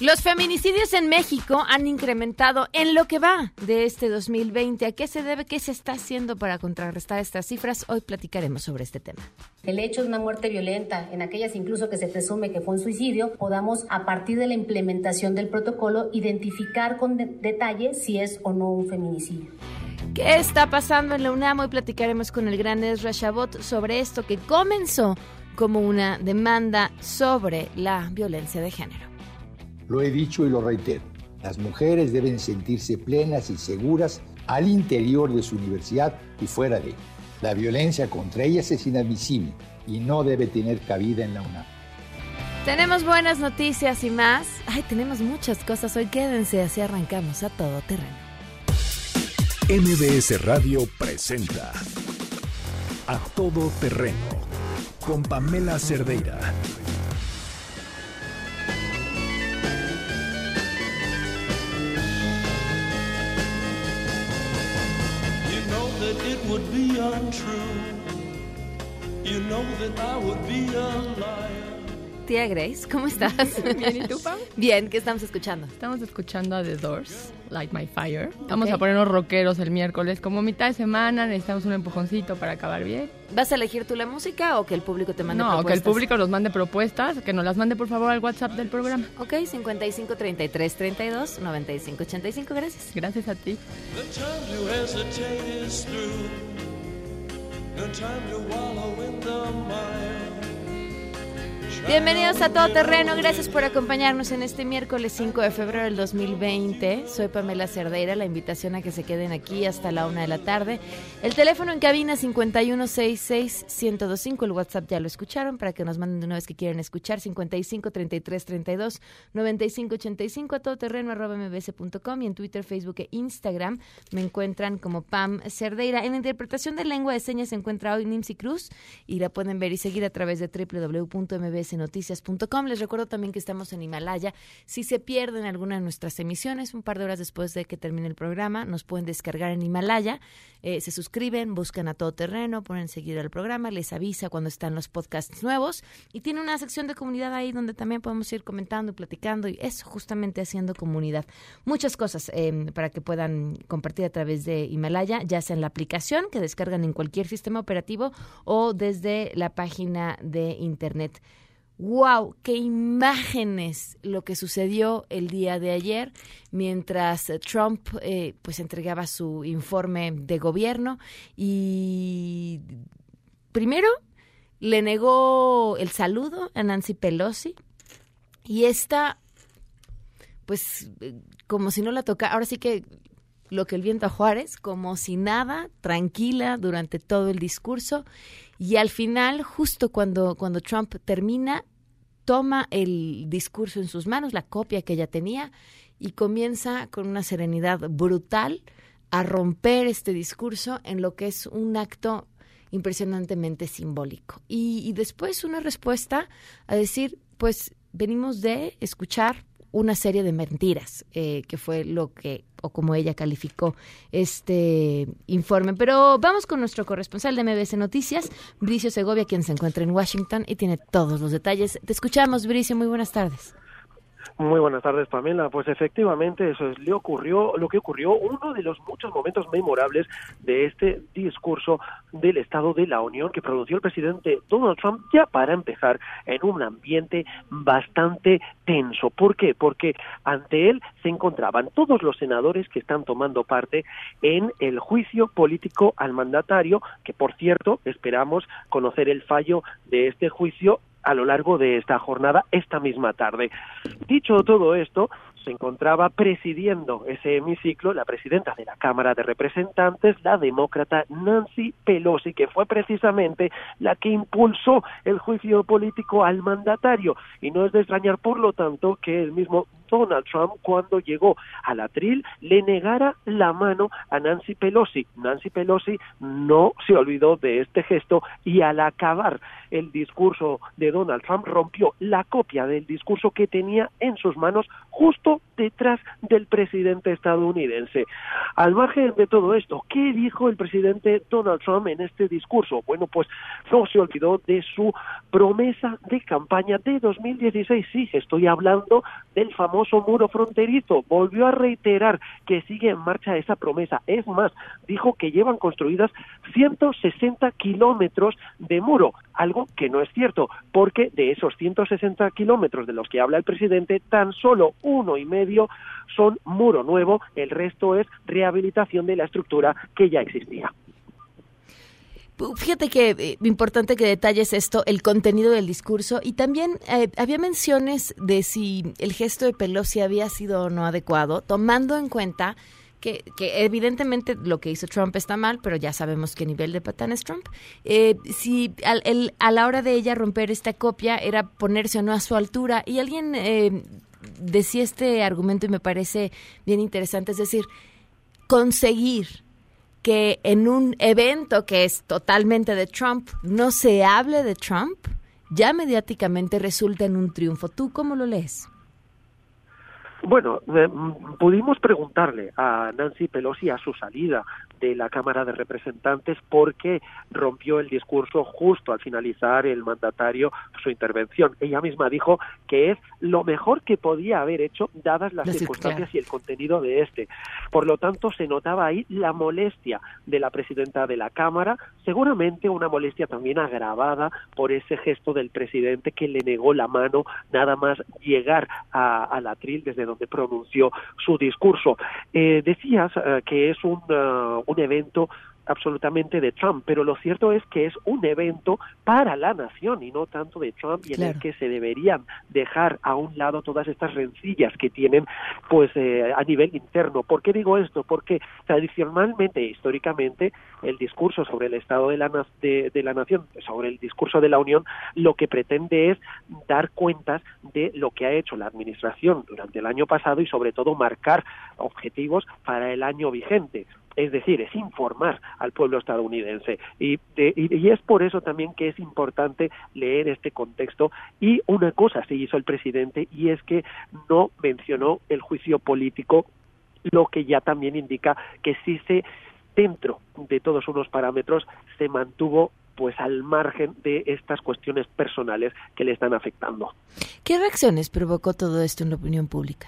Los feminicidios en México han incrementado en lo que va de este 2020. ¿A qué se debe? ¿Qué se está haciendo para contrarrestar estas cifras? Hoy platicaremos sobre este tema. El hecho de una muerte violenta, en aquellas incluso que se presume que fue un suicidio, podamos a partir de la implementación del protocolo identificar con de detalle si es o no un feminicidio. ¿Qué está pasando en la UNAM? Hoy platicaremos con el gran Ezra Shabot sobre esto que comenzó como una demanda sobre la violencia de género. Lo he dicho y lo reitero. Las mujeres deben sentirse plenas y seguras al interior de su universidad y fuera de ella. La violencia contra ellas es inadmisible y no debe tener cabida en la UNAM. Tenemos buenas noticias y más. Ay, tenemos muchas cosas hoy. Quédense, así arrancamos a todo terreno. MBS Radio presenta A Todo Terreno con Pamela Cerdeira. That it would be untrue. You know that I would be a liar. Tía Grace, ¿cómo estás? Bien, ¿y tú, Pam? Bien, ¿qué estamos escuchando? Estamos escuchando a The Doors, Light My Fire. Vamos a ponernos rockeros el miércoles. Como mitad de semana necesitamos un empujoncito para acabar bien. ¿Vas a elegir tú la música o que el público te mande No, propuestas? que el público nos mande propuestas, que nos las mande por favor al WhatsApp del programa. Ok, 55 33 32 95 85, gracias. Gracias a ti. The time to hesitate is through. No time to wallow in the mire. Bienvenidos a Todo Terreno, gracias por acompañarnos en este miércoles 5 de febrero del 2020. Soy Pamela Cerdeira, la invitación a que se queden aquí hasta la una de la tarde. El teléfono en cabina 5166-1025, el WhatsApp ya lo escucharon para que nos manden de una vez que quieren escuchar 55 33 32 95 85 a todoterreno y en Twitter, Facebook e Instagram me encuentran como Pam Cerdeira. En interpretación de lengua de señas se encuentra hoy Nimsi Cruz y la pueden ver y seguir a través de www.mbsnoticias.com. Les recuerdo también que estamos en Himalaya. Si se pierden alguna de nuestras emisiones, un par de horas después de que termine el programa, nos pueden descargar en Himalaya. Eh, se suscriben, buscan a todo terreno, ponen seguir al programa, les avisa cuando están los podcasts nuevos y tiene una sección de comunidad ahí donde también podemos ir comentando y platicando y eso justamente haciendo comunidad. Muchas cosas eh, para que puedan compartir a través de Himalaya, ya sea en la aplicación que descargan en cualquier sistema operativo o desde la página de internet. ¡Wow! ¡Qué imágenes lo que sucedió el día de ayer mientras eh, Trump eh, pues entregaba su informe de gobierno y primero le negó el saludo a Nancy Pelosi y esta pues como si no la tocara, ahora sí que lo que el viento a Juárez, como si nada, tranquila durante todo el discurso y al final, justo cuando, cuando Trump termina, toma el discurso en sus manos, la copia que ella tenía, y comienza con una serenidad brutal a romper este discurso en lo que es un acto impresionantemente simbólico. Y, y después una respuesta a decir, pues venimos de escuchar una serie de mentiras, eh, que fue lo que, o como ella calificó este informe. Pero vamos con nuestro corresponsal de MBS Noticias, Bricio Segovia, quien se encuentra en Washington y tiene todos los detalles. Te escuchamos, Bricio, muy buenas tardes. Muy buenas tardes, Pamela. Pues efectivamente, eso es, le ocurrió, lo que ocurrió, uno de los muchos momentos memorables de este discurso del Estado de la Unión que pronunció el presidente Donald Trump, ya para empezar, en un ambiente bastante tenso. ¿Por qué? Porque ante él se encontraban todos los senadores que están tomando parte en el juicio político al mandatario, que por cierto, esperamos conocer el fallo de este juicio a lo largo de esta jornada, esta misma tarde. Dicho todo esto, se encontraba presidiendo ese hemiciclo la presidenta de la Cámara de Representantes, la demócrata Nancy Pelosi, que fue precisamente la que impulsó el juicio político al mandatario. Y no es de extrañar, por lo tanto, que el mismo Donald Trump, cuando llegó al atril, le negara la mano a Nancy Pelosi. Nancy Pelosi no se olvidó de este gesto y al acabar el discurso de Donald Trump rompió la copia del discurso que tenía en sus manos justo detrás del presidente estadounidense. Al margen de todo esto, ¿qué dijo el presidente Donald Trump en este discurso? Bueno, pues no se olvidó de su promesa de campaña de 2016. Sí, estoy hablando del famoso muro fronterizo. Volvió a reiterar que sigue en marcha esa promesa. Es más, dijo que llevan construidas 160 kilómetros de muro, algo que no es cierto, porque de esos 160 kilómetros de los que habla el presidente, tan solo uno y medio son muro nuevo, el resto es rehabilitación de la estructura que ya existía. Fíjate que eh, importante que detalles esto, el contenido del discurso y también eh, había menciones de si el gesto de Pelosi había sido o no adecuado, tomando en cuenta que, evidentemente lo que hizo Trump está mal, pero ya sabemos qué nivel de patán es Trump. Eh, si a la hora de ella romper esta copia era ponerse o no a su altura y alguien eh, decía este argumento y me parece bien interesante, es decir, conseguir que en un evento que es totalmente de Trump no se hable de Trump, ya mediáticamente resulta en un triunfo. ¿Tú cómo lo lees? Bueno, eh, pudimos preguntarle a Nancy Pelosi a su salida de la Cámara de Representantes porque rompió el discurso justo al finalizar el mandatario su intervención. Ella misma dijo que es lo mejor que podía haber hecho dadas las circunstancias y el contenido de este. Por lo tanto, se notaba ahí la molestia de la presidenta de la Cámara, seguramente una molestia también agravada por ese gesto del presidente que le negó la mano nada más llegar a, al atril desde donde pronunció su discurso. Eh, decías eh, que es un, uh, un evento absolutamente de Trump, pero lo cierto es que es un evento para la nación y no tanto de Trump y en el que se deberían dejar a un lado todas estas rencillas que tienen pues eh, a nivel interno. ¿Por qué digo esto? Porque tradicionalmente, históricamente, el discurso sobre el estado de la, de, de la nación, sobre el discurso de la Unión, lo que pretende es dar cuentas de lo que ha hecho la administración durante el año pasado y sobre todo marcar objetivos para el año vigente es decir, es informar al pueblo estadounidense. Y, es por eso también que es importante leer este contexto. Y una cosa se hizo el presidente y es que no mencionó el juicio político, lo que ya también indica que sí se dentro de todos unos parámetros se mantuvo pues al margen de estas cuestiones personales que le están afectando. ¿Qué reacciones provocó todo esto en la opinión pública?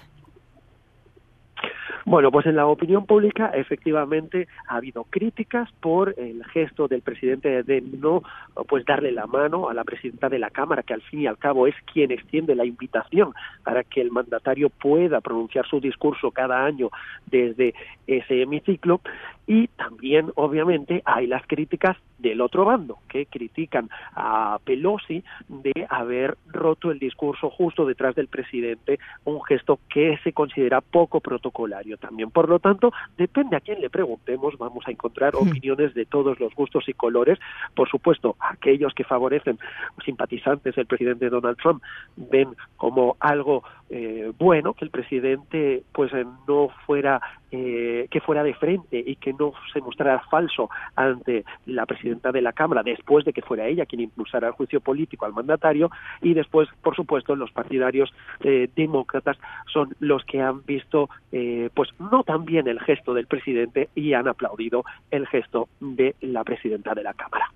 Bueno, pues en la opinión pública efectivamente ha habido críticas por el gesto del presidente de no pues darle la mano a la presidenta de la Cámara, que al fin y al cabo es quien extiende la invitación para que el mandatario pueda pronunciar su discurso cada año desde ese hemiciclo y también obviamente hay las críticas del otro bando que critican a Pelosi de haber roto el discurso justo detrás del presidente, un gesto que se considera poco protocolario también. Por lo tanto, depende a quién le preguntemos, vamos a encontrar hmm. opiniones de todos los gustos y colores. Por supuesto, aquellos que favorecen simpatizantes del presidente Donald Trump ven como algo eh, bueno que el presidente pues eh, no fuera eh, que fuera de frente y que no se mostrara falso ante la presidenta de la Cámara después de que fuera ella quien impulsara el juicio político al mandatario y después, por supuesto, los partidarios eh, demócratas son los que han visto eh, pues no tan bien el gesto del presidente y han aplaudido el gesto de la presidenta de la Cámara.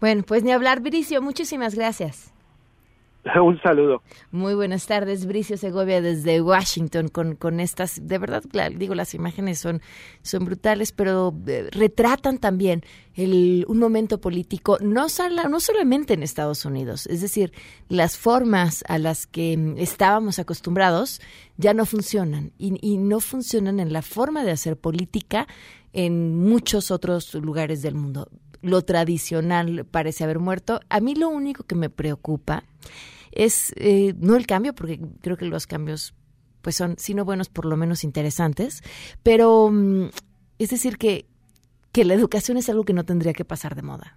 Bueno, pues ni hablar, Bricio, muchísimas gracias. Un saludo. Muy buenas tardes, Bricio Segovia desde Washington con, con estas, de verdad, digo, las imágenes son, son brutales, pero eh, retratan también el, un momento político, no, no solamente en Estados Unidos, es decir, las formas a las que mm, estábamos acostumbrados ya no funcionan y, y no funcionan en la forma de hacer política en muchos otros lugares del mundo. Lo tradicional parece haber muerto. A mí lo único que me preocupa es eh, no el cambio, porque creo que los cambios pues son, si no buenos, por lo menos interesantes. Pero mm, es decir que, que la educación es algo que no tendría que pasar de moda.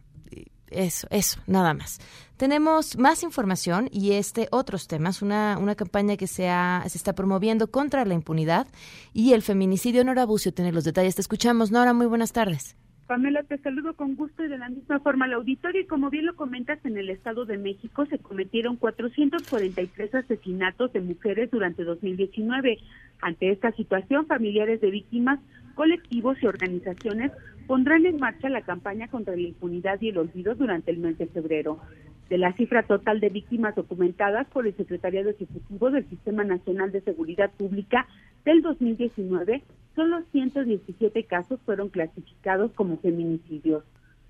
Eso, eso, nada más. Tenemos más información y este otros temas, una, una campaña que se, ha, se está promoviendo contra la impunidad y el feminicidio. Nora Bucio tiene los detalles. Te escuchamos, Nora, muy buenas tardes. Pamela, te saludo con gusto y de la misma forma al auditorio. Y como bien lo comentas, en el Estado de México se cometieron 443 asesinatos de mujeres durante 2019. Ante esta situación, familiares de víctimas, colectivos y organizaciones pondrán en marcha la campaña contra la impunidad y el olvido durante el mes de febrero. De la cifra total de víctimas documentadas por el Secretariado Ejecutivo del Sistema Nacional de Seguridad Pública del 2019, solo 117 casos fueron clasificados como feminicidios.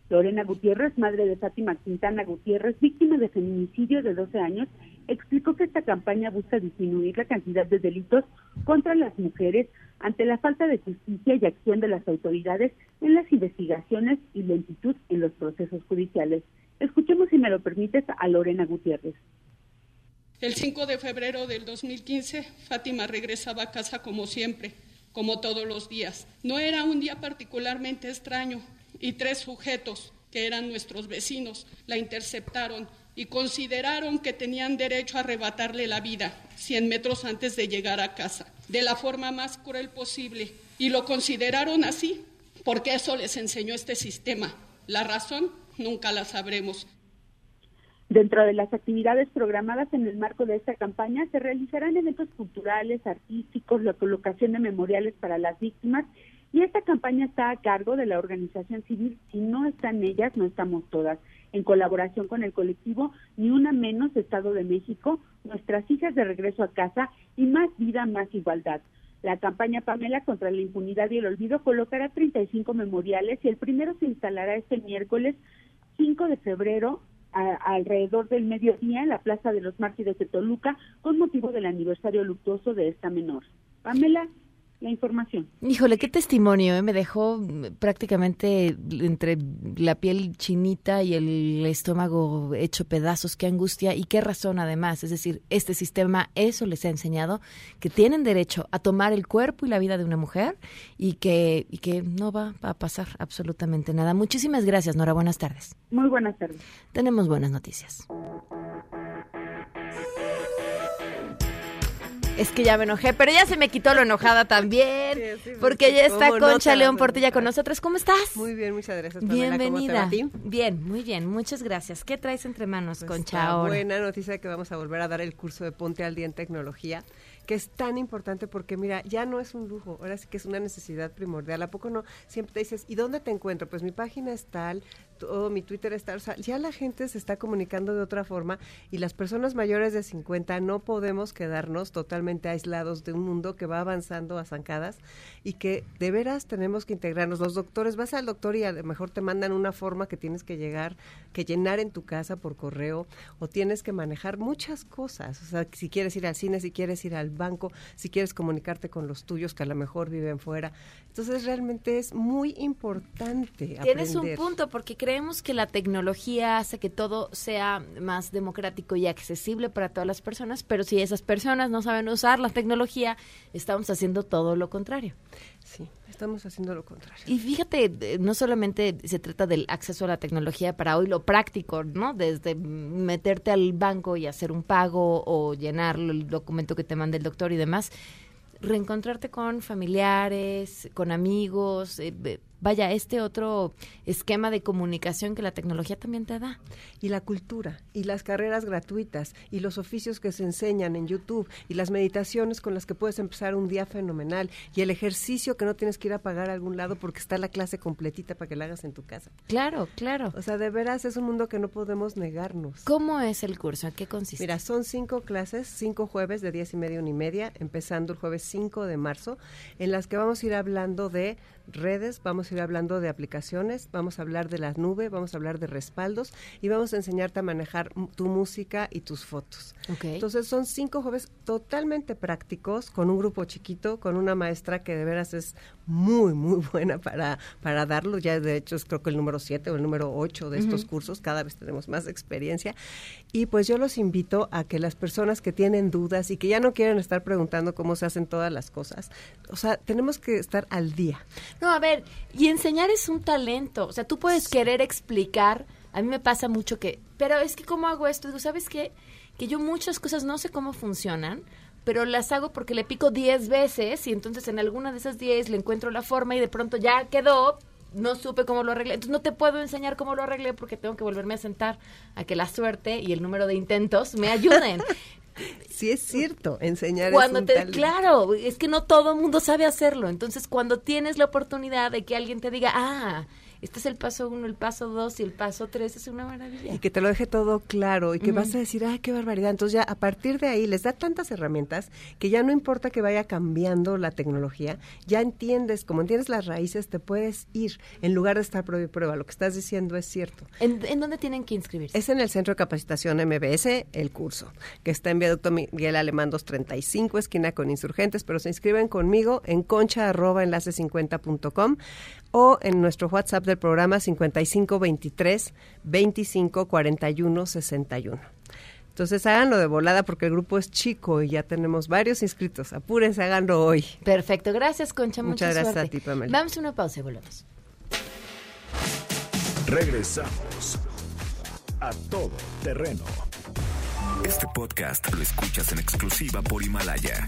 Lorena Gutiérrez, madre de Fátima Quintana Gutiérrez, víctima de feminicidio de 12 años, explicó que esta campaña busca disminuir la cantidad de delitos contra las mujeres ante la falta de justicia y acción de las autoridades en las investigaciones y lentitud en los procesos judiciales. Escuchemos, si me lo permites, a Lorena Gutiérrez. El 5 de febrero del 2015, Fátima regresaba a casa como siempre, como todos los días. No era un día particularmente extraño y tres sujetos, que eran nuestros vecinos, la interceptaron y consideraron que tenían derecho a arrebatarle la vida 100 metros antes de llegar a casa, de la forma más cruel posible. Y lo consideraron así porque eso les enseñó este sistema. La razón nunca la sabremos. Dentro de las actividades programadas en el marco de esta campaña se realizarán eventos culturales, artísticos, la colocación de memoriales para las víctimas y esta campaña está a cargo de la organización civil. Si no están ellas, no estamos todas en colaboración con el colectivo Ni Una Menos Estado de México, Nuestras Hijas de Regreso a Casa y Más Vida, Más Igualdad. La campaña Pamela contra la impunidad y el olvido colocará 35 memoriales y el primero se instalará este miércoles 5 de febrero alrededor del mediodía en la Plaza de los Mártires de Toluca con motivo del aniversario luctuoso de esta menor. Pamela, la información. Híjole, qué testimonio, ¿eh? me dejó prácticamente entre la piel chinita y el estómago hecho pedazos, qué angustia y qué razón además. Es decir, este sistema eso les ha enseñado que tienen derecho a tomar el cuerpo y la vida de una mujer y que, y que no va a pasar absolutamente nada. Muchísimas gracias, Nora. Buenas tardes. Muy buenas tardes. Tenemos buenas noticias. Es que ya me enojé, pero ya se me quitó lo enojada también, porque ya está Concha León Portilla con nosotros. ¿Cómo estás? Muy bien, muchas gracias. Bienvenida. Bien, muy bien, muchas gracias. ¿Qué traes entre manos, pues Concha, ahora? Buena noticia que vamos a volver a dar el curso de Ponte al Día en Tecnología que es tan importante porque mira, ya no es un lujo, ahora sí que es una necesidad primordial. ¿A poco no? Siempre te dices, ¿y dónde te encuentro? Pues mi página es tal, todo mi Twitter está, o sea, ya la gente se está comunicando de otra forma y las personas mayores de 50 no podemos quedarnos totalmente aislados de un mundo que va avanzando a zancadas y que de veras tenemos que integrarnos. Los doctores, vas al doctor y a lo mejor te mandan una forma que tienes que llegar, que llenar en tu casa por correo o tienes que manejar muchas cosas. O sea, si quieres ir al cine, si quieres ir al banco, si quieres comunicarte con los tuyos que a lo mejor viven fuera. Entonces realmente es muy importante. Tienes un punto porque creemos que la tecnología hace que todo sea más democrático y accesible para todas las personas, pero si esas personas no saben usar la tecnología, estamos haciendo todo lo contrario. Sí, estamos haciendo lo contrario. Y fíjate, eh, no solamente se trata del acceso a la tecnología para hoy, lo práctico, ¿no? Desde meterte al banco y hacer un pago o llenar el documento que te manda el doctor y demás, reencontrarte con familiares, con amigos, eh, vaya, este otro esquema de comunicación que la tecnología también te da. Y la cultura, y las carreras gratuitas, y los oficios que se enseñan en YouTube, y las meditaciones con las que puedes empezar un día fenomenal, y el ejercicio que no tienes que ir a pagar a algún lado porque está la clase completita para que la hagas en tu casa. Claro, claro. O sea, de veras es un mundo que no podemos negarnos. ¿Cómo es el curso? ¿En qué consiste? Mira, son cinco clases, cinco jueves de diez y media, una y media, empezando el jueves 5 de marzo, en las que vamos a ir hablando de redes, vamos a ir hablando de aplicaciones, vamos a hablar de la nube, vamos a hablar de respaldos y vamos a enseñarte a manejar tu música y tus fotos. Entonces son cinco jueves totalmente prácticos, con un grupo chiquito, con una maestra que de veras es muy, muy buena para, para darlo. Ya de hecho es creo que el número siete o el número ocho de estos cursos, cada vez tenemos más experiencia. Y pues yo los invito a que las personas que tienen dudas y que ya no quieren estar preguntando cómo se hacen todas las cosas, o sea, tenemos que estar al día. No, a ver, y enseñar es un talento. O sea, tú puedes querer explicar. A mí me pasa mucho que, pero es que cómo hago esto. Digo, ¿sabes qué? Que yo muchas cosas no sé cómo funcionan, pero las hago porque le pico 10 veces y entonces en alguna de esas 10 le encuentro la forma y de pronto ya quedó, no supe cómo lo arreglé. Entonces no te puedo enseñar cómo lo arreglé porque tengo que volverme a sentar a que la suerte y el número de intentos me ayuden. sí es cierto, enseñar cuando es te, Claro, es que no todo el mundo sabe hacerlo. Entonces, cuando tienes la oportunidad de que alguien te diga, ah, este es el paso uno, el paso dos y el paso tres, es una maravilla. Y que te lo deje todo claro y que vas a decir, ay, qué barbaridad. Entonces ya a partir de ahí les da tantas herramientas que ya no importa que vaya cambiando la tecnología, ya entiendes, como entiendes las raíces, te puedes ir en lugar de estar prueba y prueba. Lo que estás diciendo es cierto. ¿En, dónde tienen que inscribirse? Es en el Centro de Capacitación MBS, el curso, que está en Viaducto Miguel Alemán 235, esquina con Insurgentes, pero se inscriben conmigo en concha arroba enlace 50.com o en nuestro WhatsApp del programa 5523 25 41 61. Entonces háganlo de volada porque el grupo es chico y ya tenemos varios inscritos. Apúrense, háganlo hoy. Perfecto, gracias Concha. Muchas gracias a ti, Pamela. Vamos a una pausa y volvemos. Regresamos a todo terreno. Este podcast lo escuchas en exclusiva por Himalaya.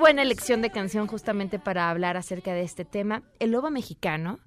Buena elección de canción justamente para hablar acerca de este tema. El lobo mexicano,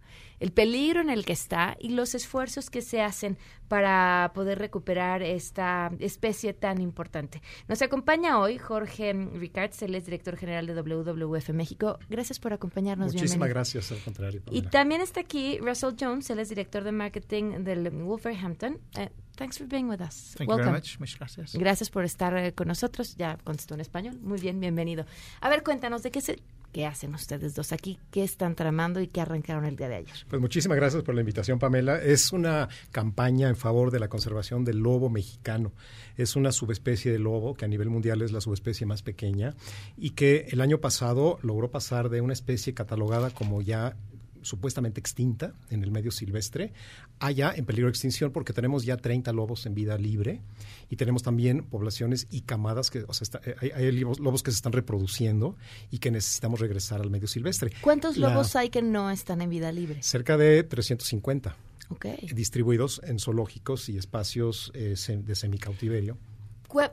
el peligro en el que está y los esfuerzos que se hacen para poder recuperar esta especie tan importante. Nos acompaña hoy Jorge Ricards, él es director general de WWF México. Gracias por acompañarnos. Muchísimas gracias, al contrario. Y también está aquí Russell Jones, él es director de marketing del Wolverhampton. Uh, thanks for being with us. Thank you very much. Muchas gracias. Gracias por estar eh, con nosotros. Ya contestó en español. Muy bien, bienvenido. A ver, cuéntanos de qué se ¿Qué hacen ustedes dos aquí? ¿Qué están tramando y qué arrancaron el día de ayer? Pues muchísimas gracias por la invitación, Pamela. Es una campaña en favor de la conservación del lobo mexicano. Es una subespecie de lobo que a nivel mundial es la subespecie más pequeña y que el año pasado logró pasar de una especie catalogada como ya supuestamente extinta en el medio silvestre, haya en peligro de extinción porque tenemos ya 30 lobos en vida libre y tenemos también poblaciones y camadas que, o sea, hay, lobos, que se están reproduciendo y que necesitamos regresar al medio silvestre. ¿Cuántos lobos hay que no están en vida libre? Cerca de 350. Okay. Distribuidos en zoológicos y espacios eh, de semicautiverio.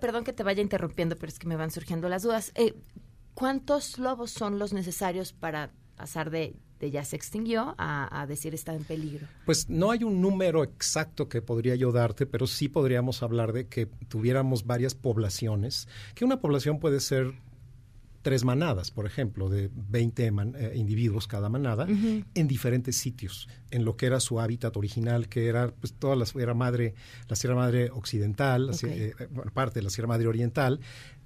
Perdón que te vaya interrumpiendo, pero es que me van surgiendo las dudas. Eh, ¿Cuántos lobos son los necesarios para pasar de de ya se extinguió a, decir está en peligro? Pues no hay un número exacto que podría yo darte, pero sí podríamos hablar de que tuviéramos varias poblaciones, que una población puede ser tres manadas, por ejemplo, de 20 eh, individuos cada manada, en diferentes sitios, en lo que era su hábitat original, que era pues toda la Sierra Madre, la Sierra Madre Occidental, eh, parte de la Sierra Madre Oriental,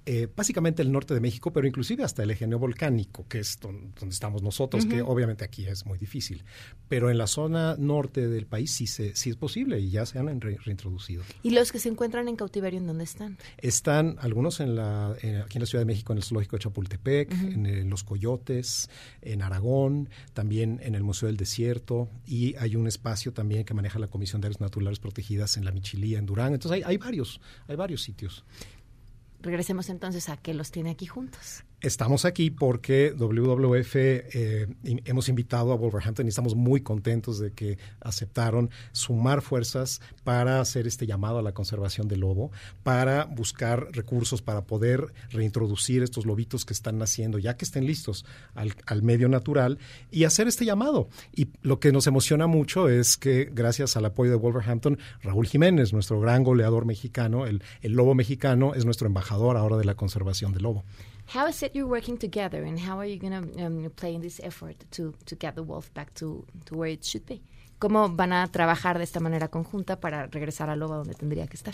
eh, básicamente el norte de México, pero inclusive hasta el eje neovolcánico, que es donde, estamos nosotros, que obviamente aquí es muy difícil. Pero en la zona norte del país sí, se, sí es posible y ya se han reintroducido. ¿Y los que se encuentran en cautiverio en dónde están? Están algunos en la, aquí en la Ciudad de México, en el Zoológico de Chapultepec, en, Los Coyotes, en Aragón, también en el Museo del Desierto y hay un espacio también que maneja la Comisión de Áreas Naturales Protegidas en la Michilía, en Durán. Entonces hay, hay varios, hay varios sitios. Regresemos entonces a que los tiene aquí juntos. Estamos aquí porque WWF eh, hemos invitado a Wolverhampton y estamos muy contentos de que aceptaron sumar fuerzas para hacer este llamado a la conservación del lobo, para buscar recursos para poder reintroducir estos lobitos que están naciendo, ya que estén listos al, al medio natural y hacer este llamado. Y lo que nos emociona mucho es que gracias al apoyo de Wolverhampton, Raúl Jiménez, nuestro gran goleador mexicano, el, el lobo mexicano, es nuestro embajador ahora de la conservación del lobo. How is it you're working together, and how are you going to um, play in this effort to, to get the wolf back to, to where it should be? ¿Cómo van a trabajar de esta manera conjunta para regresar al lobo donde tendría que estar?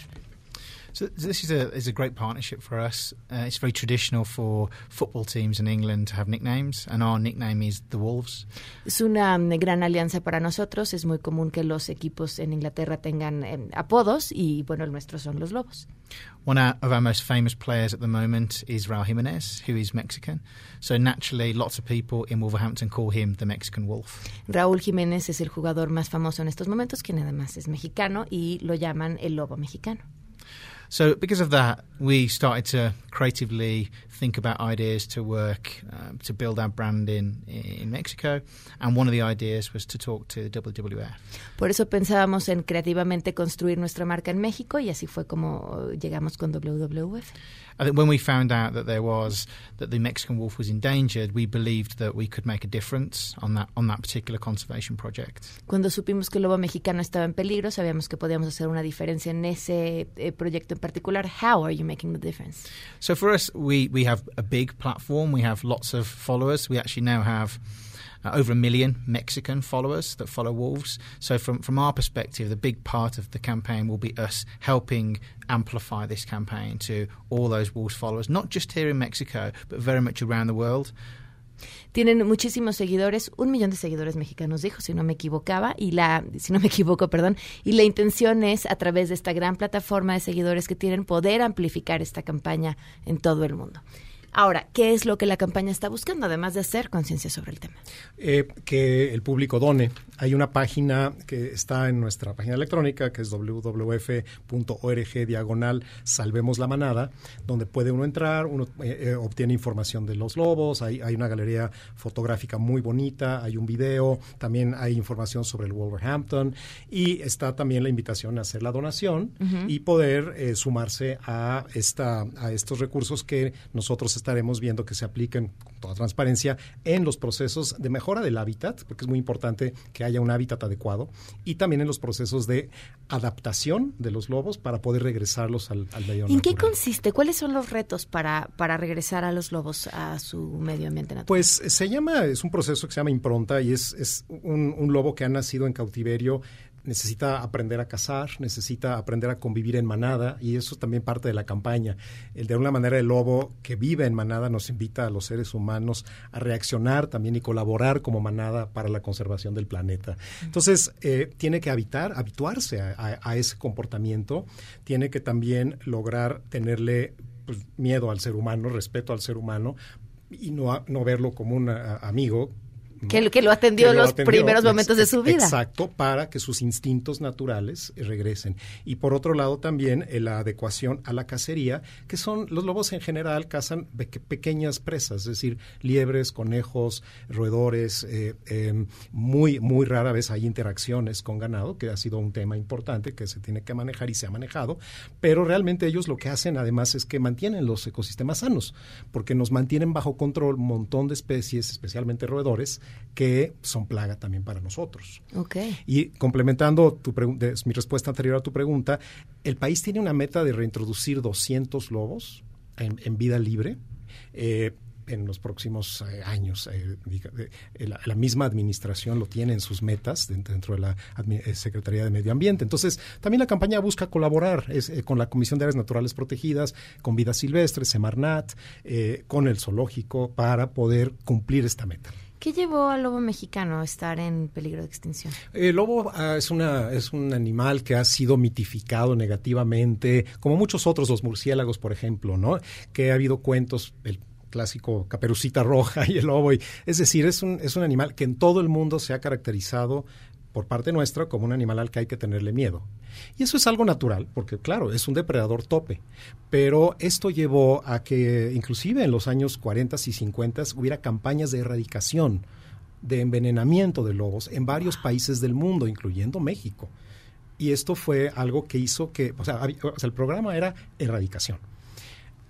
So this is a is a great partnership for us. Uh, it's very traditional for football teams in England to have nicknames, and our nickname is the Wolves. Es una um, gran alianza para nosotros. Es muy común que los equipos en Inglaterra tengan eh, apodos y bueno, el nuestro son los lobos. One of our most famous players at the moment is Raul Jimenez, who is Mexican. So naturally, lots of people in Wolverhampton call him the Mexican Wolf. Raúl Jiménez es el jugador más famoso en estos momentos, quien además es mexicano y lo llaman el lobo mexicano. So, because of that, we started to creatively think about ideas to work uh, to build our brand in in Mexico, and one of the ideas was to talk to WWF. Por eso pensábamos en creativamente construir nuestra marca en México y así fue como llegamos con WWF. I think when we found out that there was that the Mexican wolf was endangered, we believed that we could make a difference on that on that particular conservation project. Cuando supimos que el lobo mexicano estaba en peligro, sabíamos que podíamos hacer una diferencia en ese eh, proyecto en particular. How are you making the difference? So for us, we we have a big platform. We have lots of followers. We actually now have uh, over a million Mexican followers that follow Wolves. So, from, from our perspective, the big part of the campaign will be us helping amplify this campaign to all those Wolves followers, not just here in Mexico, but very much around the world. Tienen muchísimos seguidores, un millón de seguidores mexicanos, dijo, si no me equivocaba, y la, si no me equivoco, perdón, y la intención es, a través de esta gran plataforma de seguidores que tienen, poder amplificar esta campaña en todo el mundo. Ahora, ¿qué es lo que la campaña está buscando, además de hacer conciencia sobre el tema? Eh, que el público done. Hay una página que está en nuestra página electrónica, que es www.org diagonal Salvemos la Manada, donde puede uno entrar, uno eh, eh, obtiene información de los lobos, hay, hay, una galería fotográfica muy bonita, hay un video, también hay información sobre el Wolverhampton y está también la invitación a hacer la donación uh -huh. y poder eh, sumarse a, esta, a estos recursos que nosotros estaremos viendo que se apliquen con toda transparencia en los procesos de mejora del hábitat, porque es muy importante que haya un hábitat adecuado, y también en los procesos de adaptación de los lobos para poder regresarlos al, al medio ¿En natural. qué consiste? ¿Cuáles son los retos para, para regresar a los lobos a su medio ambiente natural? Pues se llama, es un proceso que se llama impronta y es, es un, un lobo que ha nacido en cautiverio necesita aprender a cazar, necesita aprender a convivir en manada y eso es también parte de la campaña. El de alguna manera el lobo que vive en manada nos invita a los seres humanos a reaccionar también y colaborar como manada para la conservación del planeta. Entonces eh, tiene que habitar, habituarse a, a, a, ese comportamiento, tiene que también lograr tenerle pues, miedo al ser humano, respeto al ser humano y no, no verlo como un a, amigo que, que, lo atendió en los atendió, primeros momentos de su vida. Exacto, para que sus instintos naturales regresen. Y por otro lado también eh, la adecuación a la cacería, que son los lobos en general cazan pe pequeñas presas, es decir, liebres, conejos, roedores, eh, eh, muy, muy rara vez hay interacciones con ganado, que ha sido un tema importante que se tiene que manejar y se ha manejado, pero realmente ellos lo que hacen además es que mantienen los ecosistemas sanos, porque nos mantienen bajo control un montón de especies, especialmente roedores, que son plaga también para nosotros. Okay. Y complementando tu mi respuesta anterior a tu pregunta, el país tiene una meta de reintroducir 200 lobos en, en vida libre. Eh, en los próximos eh, años. Eh, la, la, misma administración lo tiene en sus metas dentro de la Secretaría de Medio Ambiente. Entonces, también la campaña busca colaborar es, eh, con la Comisión de Áreas Naturales Protegidas, con Vida Silvestre, Semarnat, con el zoológico, para poder cumplir esta meta. ¿Qué llevó al lobo mexicano a estar en peligro de extinción? El lobo uh, es, una, es un animal que ha sido mitificado negativamente, como muchos otros, los murciélagos, por ejemplo, ¿no? Que ha habido cuentos, el clásico caperucita roja y el lobo. Es decir, es un, es un animal que en todo el mundo se ha caracterizado por parte nuestra como un animal al que hay que tenerle miedo. Y eso es algo natural, porque claro, es un depredador tope. Pero esto llevó a que inclusive en los años 40 y 50 hubiera campañas de erradicación, de envenenamiento de lobos en varios países del mundo, incluyendo México. Y esto fue algo que hizo que, o sea, o sea el programa era erradicación.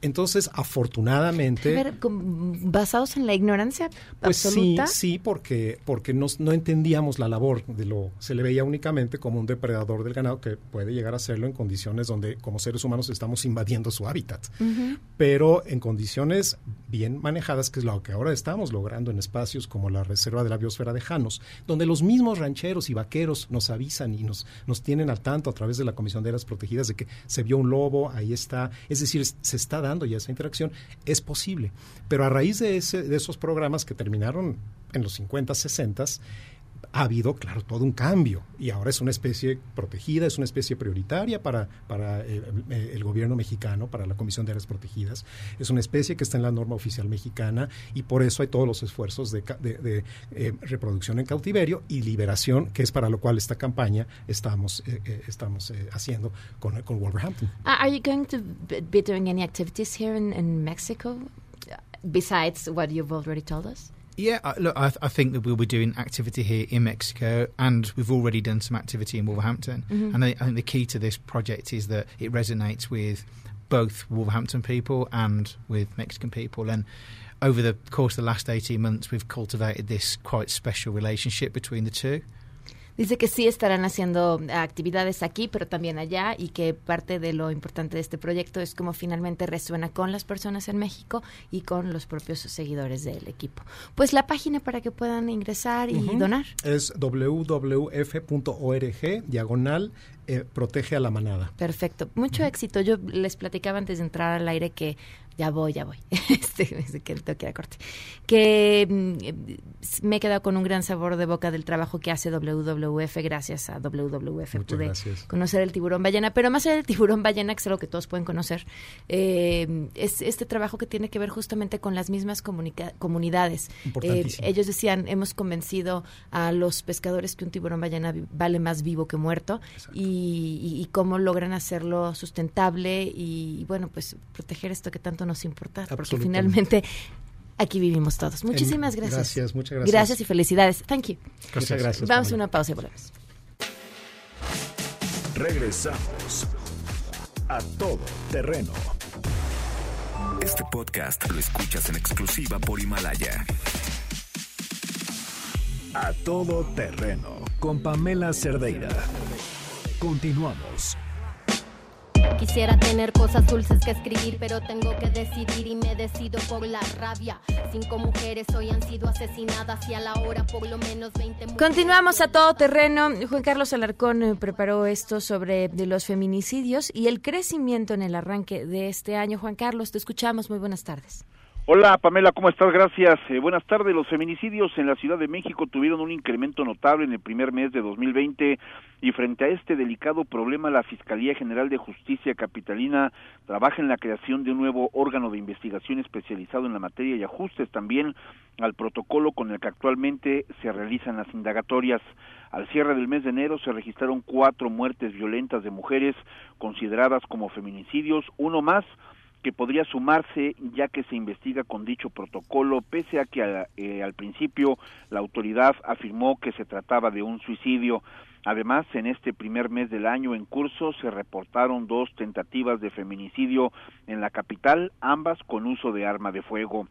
Entonces, afortunadamente... A ver, ¿basados en la ignorancia pues absoluta? sí, sí, porque, porque no, no, entendíamos la labor de lo... Se le veía únicamente como un depredador del ganado que puede llegar a serlo en condiciones donde como seres humanos estamos invadiendo su hábitat. Uh -huh. Pero en condiciones bien manejadas, que es lo que ahora estamos logrando en espacios como la Reserva de la Biosfera de Janos, donde los mismos rancheros y vaqueros nos avisan y nos, nos tienen al tanto a través de la Comisión de Áreas Protegidas de que se vio un lobo, ahí está. Es decir, se está dando y esa interacción, es posible. Pero a raíz de, ese, de esos programas que terminaron en los 50, 60, ha habido, claro, todo un cambio y ahora es una especie protegida, es una especie prioritaria para, para eh, el gobierno mexicano, para la Comisión de Áreas Protegidas. Es una especie que está en la norma oficial mexicana y por eso hay todos los esfuerzos de, de, de eh, reproducción en cautiverio y liberación, que es para lo cual esta campaña estamos, eh, estamos haciendo con, con Wolverhampton. Are you going to be doing any activities here in, in Mexico besides what you've already told us? Yeah, look, I, th- I, think that we'll be doing activity here in Mexico, and we've already done some activity in Wolverhampton. Mm-hmm. And I, I, think the key to this project is that it resonates with both Wolverhampton people and with Mexican people. And over the course of the last 18 months, we've cultivated this quite special relationship between the two. Dice que sí estarán haciendo actividades aquí, pero también allá, y que parte de lo importante de este proyecto es cómo finalmente resuena con las personas en México y con los propios seguidores del equipo. Pues la página para que puedan ingresar y uh -huh. donar. Es www.f.org, diagonal, eh, protege a la manada. Perfecto. Mucho uh -huh. éxito. Yo les platicaba antes de entrar al aire que ya voy, ya voy. este, que tengo que ir a corte. Que mm, me he quedado con un gran sabor de boca del trabajo que hace WWF. Gracias a WWF Muchas pude gracias. conocer el tiburón ballena. Pero más allá del tiburón ballena, que es algo que todos pueden conocer, eh, es este trabajo que tiene que ver justamente con las mismas comunidades. Eh, ellos decían, hemos convencido a los pescadores que un tiburón ballena vale más vivo que muerto y, y, y, cómo logran hacerlo sustentable y, y, bueno, pues proteger esto que tanto nos importa, porque finalmente aquí vivimos todos. Muchísimas gracias. Gracias, muchas gracias. Gracias y felicidades. Thank you. Muchas gracias. Vamos a una pausa y volvemos. Regresamos a todo terreno. Este podcast lo escuchas en exclusiva por Himalaya. A todo terreno con Pamela Cerdeira. Continuamos. Quisiera tener cosas dulces que escribir, pero tengo que decidir y me decido por la rabia. Cinco mujeres hoy han sido asesinadas y a la hora por lo menos 20 mujeres. Continuamos a todo terreno. Juan Carlos Alarcón eh, preparó esto sobre los feminicidios y el crecimiento en el arranque de este año. Juan Carlos, te escuchamos. Muy buenas tardes. Hola Pamela, ¿cómo estás? Gracias. Eh, buenas tardes. Los feminicidios en la Ciudad de México tuvieron un incremento notable en el primer mes de 2020 y frente a este delicado problema la Fiscalía General de Justicia Capitalina trabaja en la creación de un nuevo órgano de investigación especializado en la materia y ajustes también al protocolo con el que actualmente se realizan las indagatorias. Al cierre del mes de enero se registraron cuatro muertes violentas de mujeres consideradas como feminicidios, uno más que podría sumarse ya que se investiga con dicho protocolo, pese a que eh, al principio la autoridad afirmó que se trataba de un suicidio. Además, en este primer mes del año en curso se reportaron dos tentativas de feminicidio en la capital, ambas con uso de arma de fuego.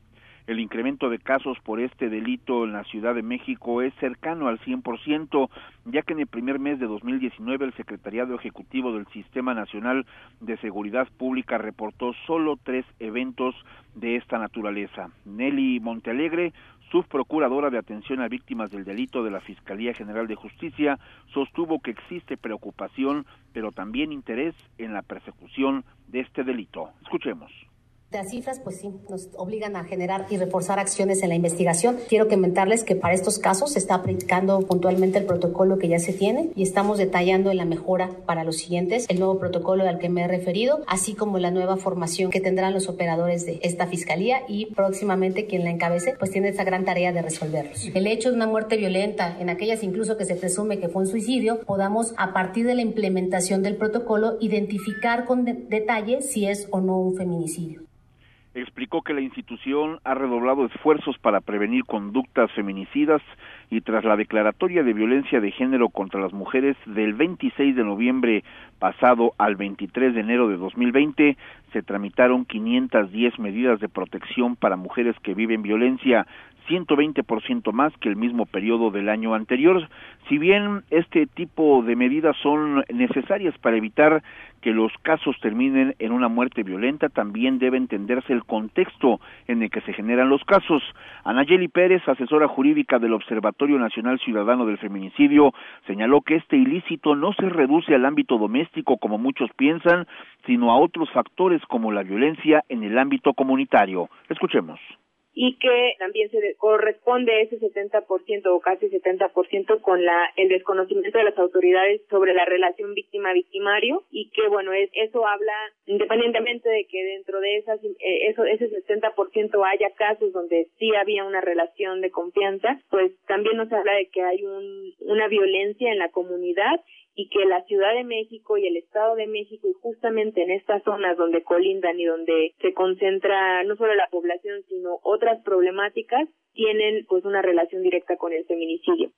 El incremento de casos por este delito en la Ciudad de México es cercano al 100%, ya que en el primer mes de 2019 el Secretariado Ejecutivo del Sistema Nacional de Seguridad Pública reportó solo tres eventos de esta naturaleza. Nelly Montealegre, subprocuradora de atención a víctimas del delito de la Fiscalía General de Justicia, sostuvo que existe preocupación, pero también interés en la persecución de este delito. Escuchemos Las cifras, pues sí, nos obligan a generar y reforzar acciones en la investigación. Quiero comentarles que para estos casos se está aplicando puntualmente el protocolo que ya se tiene y estamos detallando en la mejora para los siguientes, el nuevo protocolo al que me he referido, así como la nueva formación que tendrán los operadores de esta fiscalía y próximamente quien la encabece, pues tiene esa gran tarea de resolverlos. El hecho de una muerte violenta, en aquellas incluso que se presume que fue un suicidio, podamos a partir de la implementación del protocolo identificar con de detalle si es o no un feminicidio explicó que la institución ha redoblado esfuerzos para prevenir conductas feminicidas y tras la declaratoria de violencia de género contra las mujeres del 26 de noviembre pasado al 23 de enero de 2020 se tramitaron 510 medidas de protección para mujeres que viven violencia 120% más que el mismo periodo del año anterior. Si bien este tipo de medidas son necesarias para evitar que los casos terminen en una muerte violenta, también debe entenderse el contexto en el que se generan los casos. Anayeli Pérez, asesora jurídica del Observatorio Nacional Ciudadano del Feminicidio, señaló que este ilícito no se reduce al ámbito doméstico como muchos piensan, sino a otros factores como la violencia en el ámbito comunitario. Escuchemos y que también se corresponde ese 70% o casi 70% con la el desconocimiento de las autoridades sobre la relación víctima-victimario y que bueno es, eso habla independientemente de que dentro de esas eh, eso ese 70% haya casos donde sí había una relación de confianza pues también nos habla de que hay un, una violencia en la comunidad y que la Ciudad de México y el Estado de México y justamente en estas zonas donde colindan y donde se concentra no solo la población sino otras problemáticas tienen pues una relación directa con el feminicidio.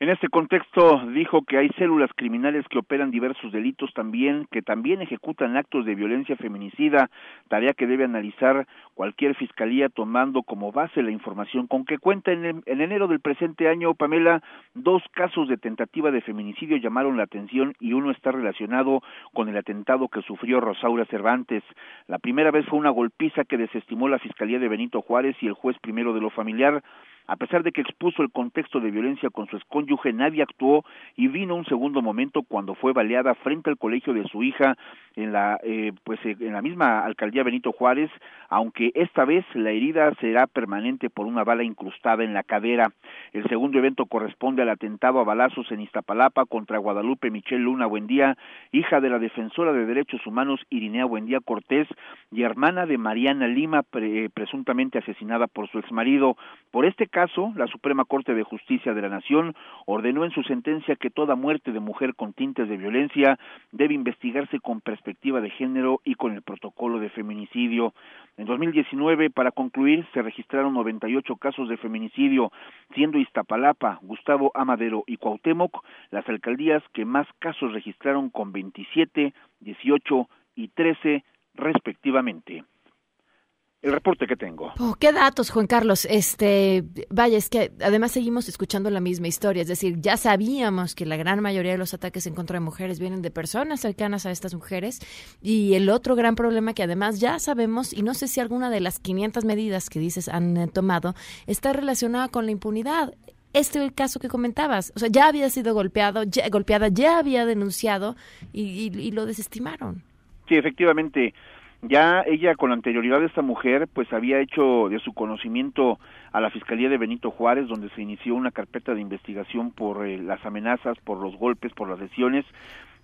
En este contexto dijo que hay células criminales que operan diversos delitos también, que también ejecutan actos de violencia feminicida, tarea que debe analizar cualquier fiscalía tomando como base la información con que cuenta en, enero del presente año, Pamela, dos casos de tentativa de feminicidio llamaron la atención y uno está relacionado con el atentado que sufrió Rosaura Cervantes. La primera vez fue una golpiza que desestimó la Fiscalía de Benito Juárez y el juez primero de lo familiar. A pesar de que expuso el contexto de violencia con su escónyuge, nadie actuó y vino un segundo momento cuando fue baleada frente al colegio de su hija en la eh, pues eh, en la misma alcaldía Benito Juárez, aunque esta vez la herida será permanente por una bala incrustada en la cadera. El segundo evento corresponde al atentado a balazos en Iztapalapa contra Guadalupe Michelle Luna Buendía, hija de la defensora de derechos humanos Irinea Buendía Cortés y hermana de Mariana Lima, presuntamente asesinada por su exmarido. Por este la Suprema Corte de Justicia de la Nación ordenó en su sentencia que toda muerte de mujer con tintes de violencia debe investigarse con perspectiva de género y con el protocolo de feminicidio. En 2019, para concluir, se registraron 98 casos de feminicidio, siendo Iztapalapa, Gustavo Amadero y Cuauhtémoc las alcaldías que más casos registraron con 27, 18 y 13 respectivamente el reporte que tengo. Oh, qué datos, Juan Carlos. Este, vaya, es que además seguimos escuchando la misma historia, es decir, ya sabíamos que la gran mayoría de los ataques en contra de mujeres vienen de personas cercanas a estas mujeres y el otro gran problema que además ya sabemos y no sé si alguna de las 500 medidas que dices han eh, tomado está relacionada con la impunidad. Este es el caso que comentabas, o sea, ya había sido golpeado, ya, golpeada, ya había denunciado y, y lo desestimaron. Sí, efectivamente ya ella con anterioridad de esta mujer pues había hecho de su conocimiento a la Fiscalía de Benito Juárez donde se inició una carpeta de investigación por eh, las amenazas, por los golpes, por las lesiones.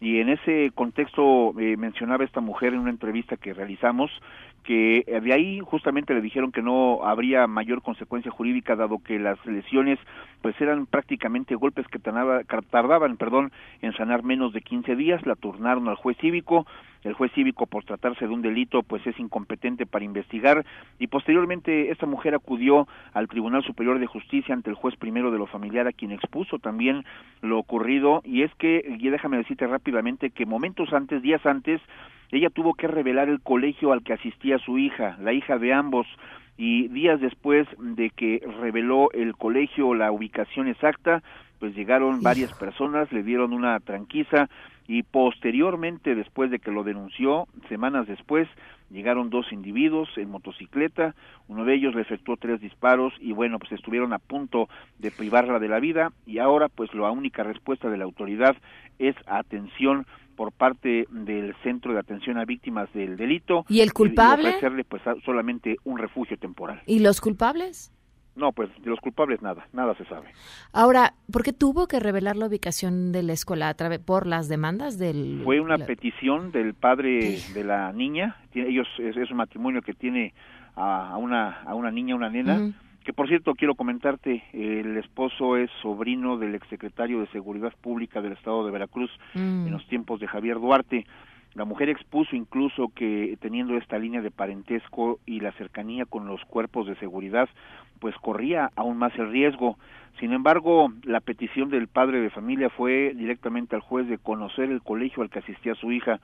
Y en ese contexto eh, mencionaba esta mujer en una entrevista que realizamos que de ahí justamente le dijeron que no habría mayor consecuencia jurídica dado que las lesiones pues eran prácticamente golpes que tardaban perdón en sanar menos de 15 días. La turnaron al juez cívico. El juez cívico por tratarse de un delito pues es incompetente para investigar. Y posteriormente esta mujer acudió al Tribunal Superior de Justicia ante el juez primero de lo familiar a quien expuso también lo ocurrido. Y es que y déjame decirte rápidamente que momentos antes días antes ella tuvo que revelar el colegio al que asistía su hija, la hija de ambos, y días después de que reveló el colegio la ubicación exacta, pues llegaron varias personas, le dieron una tranquiza y posteriormente, después de que lo denunció, semanas después, llegaron dos individuos en motocicleta, uno de ellos le efectuó tres disparos y bueno, pues estuvieron a punto de privarla de la vida y ahora pues la única respuesta de la autoridad es atención por parte del Centro de Atención a Víctimas del Delito. ¿Y el culpable? ofrecerle pues solamente un refugio temporal. ¿Y los culpables? No, pues de los culpables nada, nada se sabe. Ahora, ¿por qué tuvo que revelar la ubicación de la escuela a través por las demandas del Fue una la- petición del padre de la niña. Tiene- ellos es, es un matrimonio que tiene a, a una a una niña, una nena. Ujú. Que por cierto quiero comentarte, el esposo es sobrino del exsecretario de Seguridad Pública del Estado de Veracruz Mm. en los tiempos de Javier Duarte. La mujer expuso incluso que teniendo esta línea de parentesco y la cercanía con los cuerpos de seguridad, pues corría aún más el riesgo. Sin embargo, la petición del padre de familia fue directamente al juez de conocer el colegio al que asistía su hija.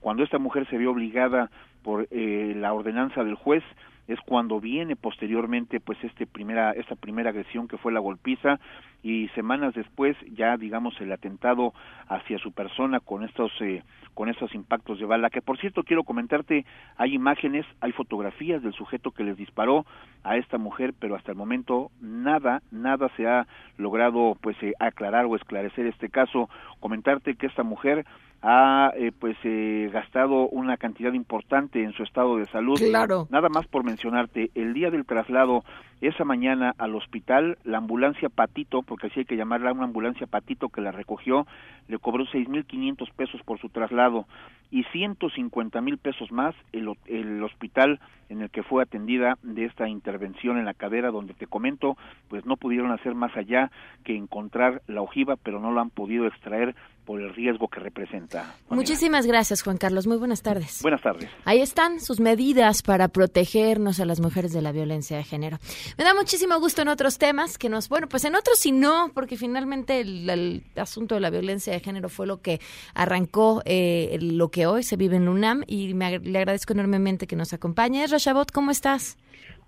Cuando esta mujer se vio obligada por eh, la ordenanza del juez, es cuando viene posteriormente pues este primera esta primera agresión que fue la golpiza y semanas después ya digamos el atentado hacia su persona con estos eh, con estos impactos de bala que por cierto quiero comentarte hay imágenes hay fotografías del sujeto que les disparó a esta mujer pero hasta el momento nada nada se ha logrado pues eh, aclarar o esclarecer este caso. Comentarte que esta mujer ha eh, pues eh, gastado una cantidad importante en su estado de salud Claro. nada más por mencionarte el día del traslado esa mañana al hospital la ambulancia Patito porque así hay que llamarla una ambulancia Patito que la recogió le cobró seis mil quinientos pesos por su traslado y ciento cincuenta mil pesos más el, el hospital en el que fue atendida de esta intervención en la cadera donde te comento pues no pudieron hacer más allá que encontrar la ojiva pero no lo han podido extraer por el riesgo que representa Muchísimas gracias, Juan Carlos. Muy buenas tardes. buenas tardes Ahí están sus medidas para protegernos a las mujeres de la violencia de género. Me da muchísimo gusto en otros temas que nos, bueno, pues en otros sí no, porque finalmente el, asunto de la violencia de género fue lo que arrancó eh, lo que hoy se vive en UNAM y me le agradezco enormemente que nos acompañe. Rashabot, ¿cómo estás?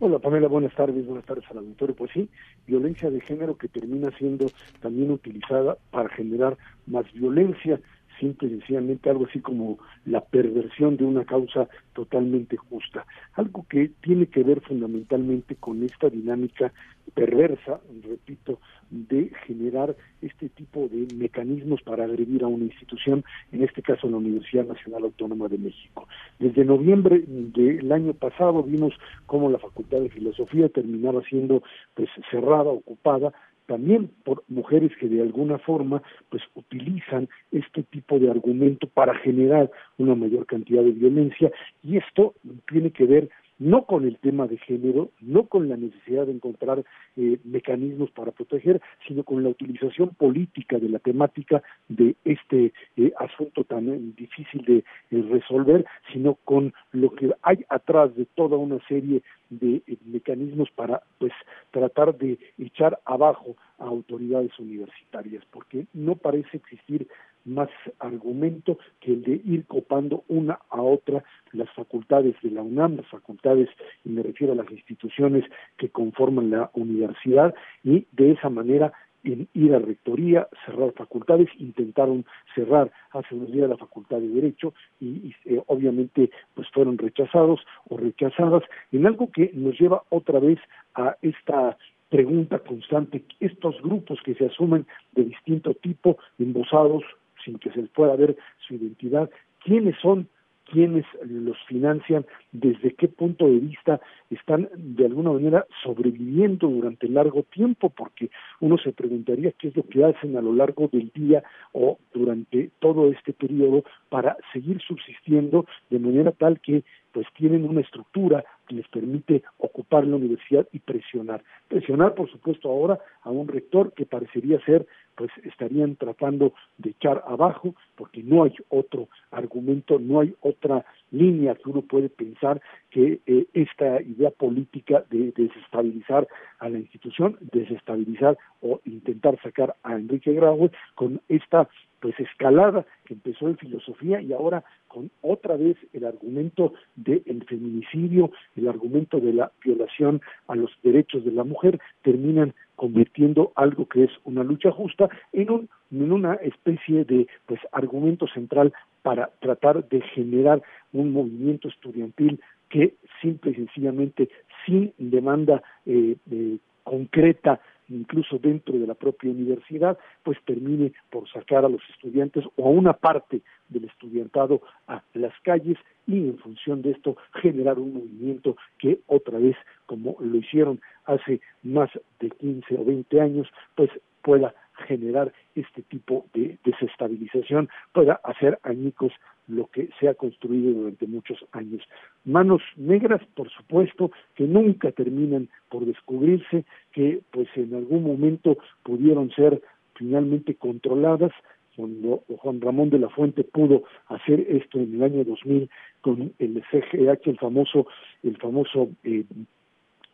Hola Pamela, buenas tardes, buenas tardes al auditorio. Pues sí, violencia de género que termina siendo también utilizada para generar más violencia, simple y sencillamente algo así como la perversión de una causa totalmente justa. Algo que tiene que ver fundamentalmente con esta dinámica perversa, repito, de generar este tipo de mecanismos para agredir a una institución, en este caso la Universidad Nacional Autónoma de México. Desde noviembre del año pasado vimos cómo la Facultad de Filosofía terminaba siendo pues cerrada, ocupada también por mujeres que de alguna forma pues utilizan este tipo de argumento para generar una mayor cantidad de violencia y esto tiene que ver no con el tema de género, no con la necesidad de encontrar eh, mecanismos para proteger, sino con la utilización política de la temática de este eh, asunto tan eh, difícil de eh, resolver, sino con lo que hay atrás de toda una serie de mecanismos para pues tratar de echar abajo a autoridades universitarias, porque no parece existir más argumento que el de ir copando una a otra las facultades de la UNAM, las facultades, y me refiero a las instituciones que conforman la universidad, y de esa manera en ir a rectoría, cerrar facultades, intentaron cerrar hace unos días la facultad de Derecho y, y, eh, obviamente pues fueron rechazados o rechazadas en algo que nos lleva otra vez a esta pregunta constante, estos grupos que se asumen de distinto tipo, embosados, sin que se pueda ver su identidad, quiénes son, quiénes los financian, desde qué punto de vista están de alguna manera sobreviviendo durante largo tiempo, porque uno se preguntaría qué es lo que hacen a lo largo del día o durante todo este periodo para seguir subsistiendo de manera tal que pues tienen una estructura les permite ocupar la universidad y presionar. Presionar, por supuesto, ahora a un rector que parecería ser, pues estarían tratando de echar abajo, porque no hay otro argumento, no hay otra línea que uno puede pensar que eh, esta idea política de desestabilizar a la institución, desestabilizar o intentar sacar a Enrique Graue con esta pues escalada que empezó en filosofía y ahora con otra vez el argumento del feminicidio, el argumento de la violación a los derechos de la mujer, terminan convirtiendo algo que es una lucha justa en, un, en una especie de pues argumento central para tratar de generar un movimiento estudiantil que simple y sencillamente sin demanda eh, eh, concreta incluso dentro de la propia universidad, pues termine por sacar a los estudiantes o a una parte del estudiantado a las calles y en función de esto generar un movimiento que otra vez, como lo hicieron hace más de 15 o 20 años, pues pueda generar este tipo de desestabilización, pueda hacer añicos lo que se ha construido durante muchos años. Manos negras, por supuesto, que nunca terminan por descubrirse, que pues en algún momento pudieron ser finalmente controladas, cuando Juan Ramón de la Fuente pudo hacer esto en el año 2000 con el CGH, el famoso, el famoso eh,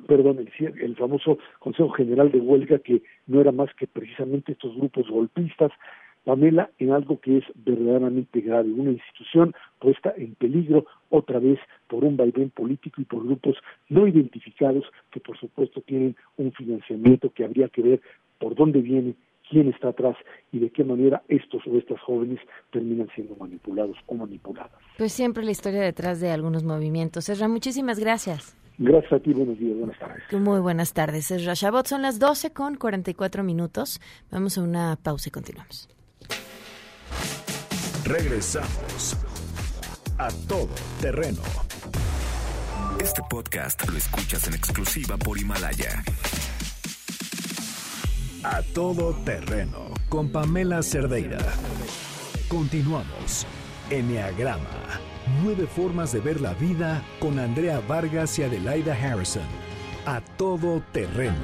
perdón, el, el, famoso Consejo General de Huelga, que no era más que precisamente estos grupos golpistas, Pamela, en algo que es verdaderamente grave, una institución puesta en peligro otra vez por un vaivén político y por grupos no identificados que por supuesto tienen un financiamiento que habría que ver por dónde viene, quién está atrás y de qué manera estos o estas jóvenes terminan siendo manipulados o manipuladas. Pues siempre la historia detrás de algunos movimientos. Esra, muchísimas gracias. Gracias a ti, buenos días, buenas tardes. Muy buenas tardes, Esra Shabot. Son las 12 con 44 minutos. Vamos a una pausa y continuamos. Regresamos a todo terreno. Este podcast lo escuchas en exclusiva por Himalaya. A todo terreno con Pamela Cerdeira. Continuamos. Enneagrama. Nueve formas de ver la vida con Andrea Vargas y Adelaida Harrison. A todo terreno.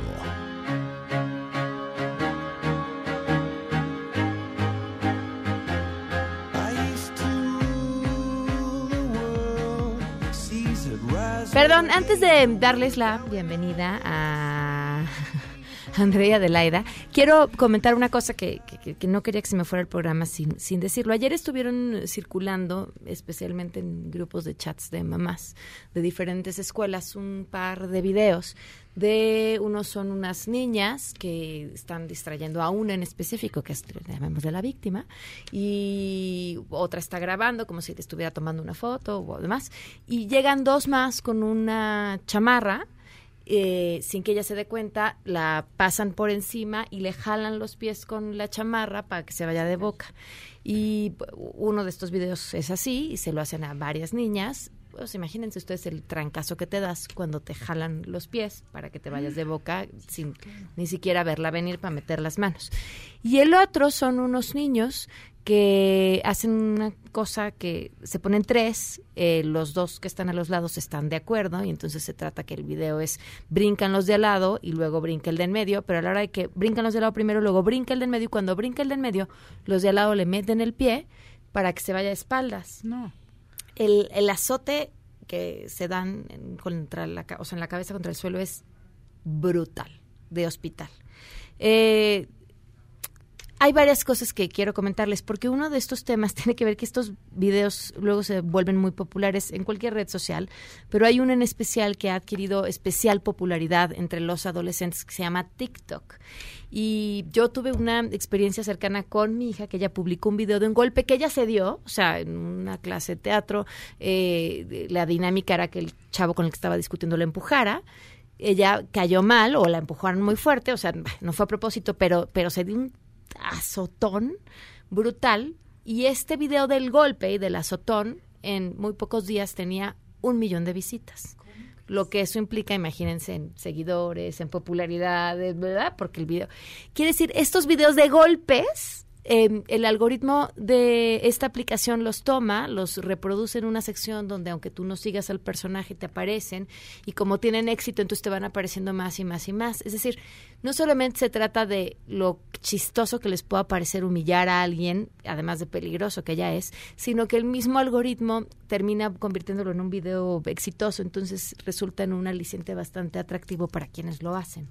Perdón, antes de darles la bienvenida a Andrea Adelaida, quiero comentar una cosa que, no quería que se me fuera el programa sin, sin decirlo. Ayer estuvieron circulando, especialmente en grupos de chats de mamás de diferentes escuelas, un par de videos de unos son unas niñas que están distrayendo a una en específico, que es, llamemos de la víctima, y otra está grabando como si estuviera tomando una foto o demás, y llegan dos más con una chamarra, eh, sin que ella se dé cuenta, la pasan por encima y le jalan los pies con la chamarra para que se vaya de boca. Y uno de estos videos es así, y se lo hacen a varias niñas, pues imagínense ustedes el trancazo que te das cuando te jalan los pies para que te vayas de boca sin ni siquiera verla venir para meter las manos. Y el otro son unos niños que hacen una cosa que se ponen tres, eh, los dos que están a los lados están de acuerdo y entonces se trata que el video es brincan los de al lado y luego brinca el de en medio, pero a la hora de que brincan los de al lado primero, luego brinca el de en medio y cuando brinca el de en medio, los de al lado le meten el pie para que se vaya a espaldas. No el, el azote que se dan en, contra la, o sea, en la cabeza contra el suelo es brutal, de hospital. Eh, hay varias cosas que quiero comentarles, porque uno de estos temas tiene que ver que estos videos luego se vuelven muy populares en cualquier red social, pero hay uno en especial que ha adquirido especial popularidad entre los adolescentes que se llama TikTok. Y yo tuve una experiencia cercana con mi hija, que ella publicó un video de un golpe que ella se dio, o sea, en una clase de teatro, eh, la dinámica era que el chavo con el que estaba discutiendo la empujara ella cayó mal o la empujaron muy fuerte, o sea, no fue a propósito, pero, pero se dio un azotón brutal y este video del golpe y del azotón en muy pocos días tenía un millón de visitas. Lo que eso implica, imagínense, en seguidores, en popularidad, ¿verdad? Porque el video... Quiere decir, estos videos de golpes Em, el algoritmo de esta aplicación los toma, los reproduce en una sección donde aunque tú no sigas al personaje te aparecen y como tienen éxito entonces te van apareciendo más y más y más. Es decir, no solamente se trata de lo chistoso que les pueda parecer humillar a alguien, además de peligroso que ya es, sino que el mismo algoritmo termina convirtiéndolo en un video exitoso, entonces resulta en un aliciente bastante atractivo para quienes lo hacen.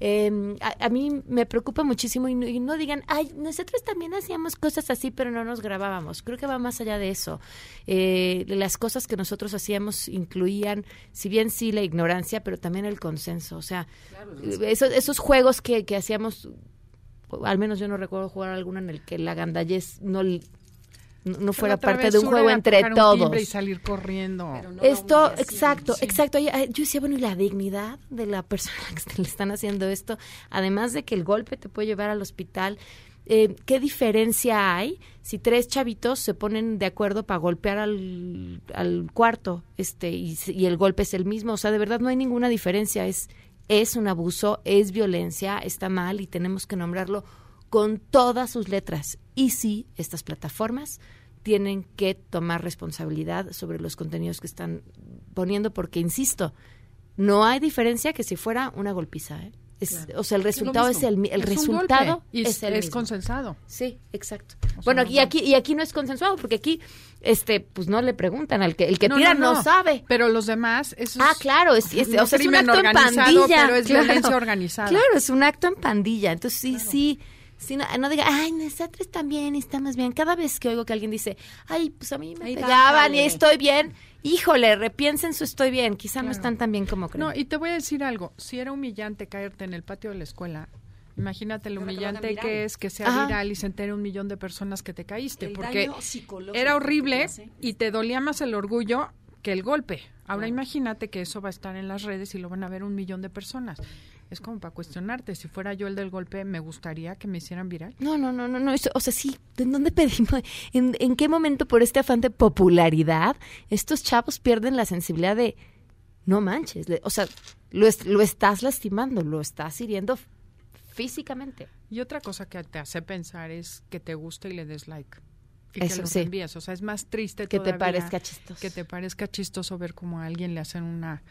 Em, a, mí me preocupa muchísimo y no, digan, ay, nosotros también hacíamos cosas así, pero no nos grabábamos. Creo que va más allá de eso. Eh, las cosas que nosotros hacíamos incluían, si bien sí, la ignorancia, pero también el consenso. O sea, esos, esos juegos que, que hacíamos, al menos yo no recuerdo jugar alguno en el que la gandallez no no fuera parte de un juego entre todos. y salir corriendo. Esto, exacto, exacto. Yo decía, bueno, y la dignidad de la persona que le están haciendo esto, además de que el golpe te puede llevar al hospital, eh, ¿qué diferencia hay si tres chavitos se ponen de acuerdo para golpear al, al cuarto este y, y el golpe es el mismo? O sea, de verdad no hay ninguna diferencia. Es, es un abuso, es violencia, está mal y tenemos que nombrarlo con todas sus letras. Y sí, estas plataformas tienen que tomar responsabilidad sobre los contenidos que están poniendo, porque, insisto, no hay diferencia que si fuera una golpiza. ¿eh? Es- Claro. O sea, el Es resultado es, mismo. el, el Es resultado y es el es mismo. consensado. Sí, exacto. sea, Bueno, no y aquí y aquí no es consensuado porque aquí este pues no le preguntan al que el que No, tira no, sabe. Pero los demás eso Ah, es- claro, es, es- o sea, es un acto en pandilla, pero es claro. violencia organizada. Claro, es un acto en pandilla. Entonces sí, sí, sí, no, no diga, ay, nosotros también estamos bien. Cada vez que oigo que alguien dice, ay, pues a mí me Ay, pegaban y bájale. estoy bien, híjole, repiensen su estoy bien. Quizá no están tan bien como creen. No, y te voy a decir algo. Si era humillante caerte en el patio de la escuela, imagínate lo humillante que es que sea Ajá. viral y se entere un millón de personas que te caíste. El porque era horrible y te dolía más el orgullo que el golpe. Ahora imagínate que eso va a estar en las redes y lo van a ver un millón de personas. Es como para cuestionarte. Si fuera yo el del golpe, me gustaría que me hicieran viral. No, no, no, no, no. eso- o sea, sí, ¿en dónde pedimos? ¿En, en qué momento por este afán de popularidad estos chavos pierden la sensibilidad de, no manches, le- o sea, lo, es- lo estás lastimando, lo estás hiriendo físicamente. Y otra cosa que te hace pensar es que te guste y le des like. Y Eso que lo sí. envíes. O sea, es más triste Que te parezca chistoso. Que te parezca chistoso ver cómo a alguien le hacen una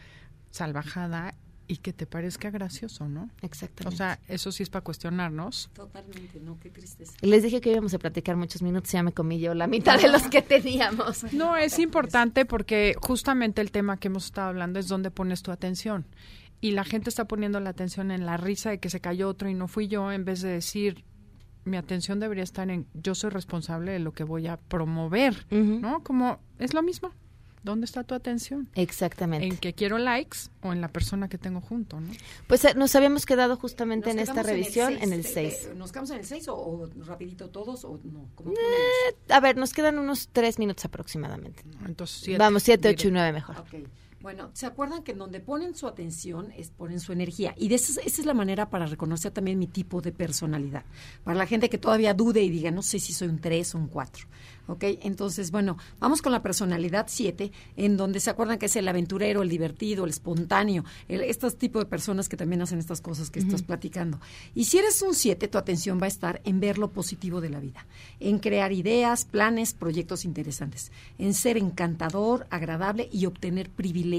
salvajada y que te parezca gracioso, ¿no? Exactamente. O sea, eso sí es para cuestionarnos. Totalmente, no, qué tristeza. Les dije que íbamos a platicar muchos minutos, ya me comí yo la mitad de los que teníamos. No, es importante porque justamente el tema que hemos estado hablando es dónde pones tu atención. Y la gente está poniendo la atención en la risa de que se cayó otro y no fui yo, en vez de decir, mi atención debería estar en yo soy responsable de lo que voy a promover, ¿no? Como es lo mismo. ¿Dónde está tu atención? Exactamente. ¿En que quiero likes o en la persona que tengo junto, no? Pues eh, nos habíamos quedado justamente Nos en esta revisión en el seis, 6. eh, ¿Nos quedamos en el 6 o, o rapidito todos o no? ¿Cómo a ver, nos quedan unos tres minutos aproximadamente. Entonces, siete, Vamos, siete, diré. ocho y nueve mejor. Ok. Bueno, ¿se acuerdan que en donde ponen su atención es ponen su energía? Y de esa, es- esa es la manera para reconocer también mi tipo de personalidad. Para la gente que todavía dude y diga, no sé si soy un 3 o un 4. ¿Ok? Entonces, bueno, vamos con la personalidad 7, en donde se acuerdan que es el aventurero, el divertido, el espontáneo, el, estos tipos de personas que también hacen estas cosas que estás platicando. Y si eres un 7, tu atención va a estar en ver lo positivo de la vida, en crear ideas, planes, proyectos interesantes, en ser encantador, agradable y obtener privilegios,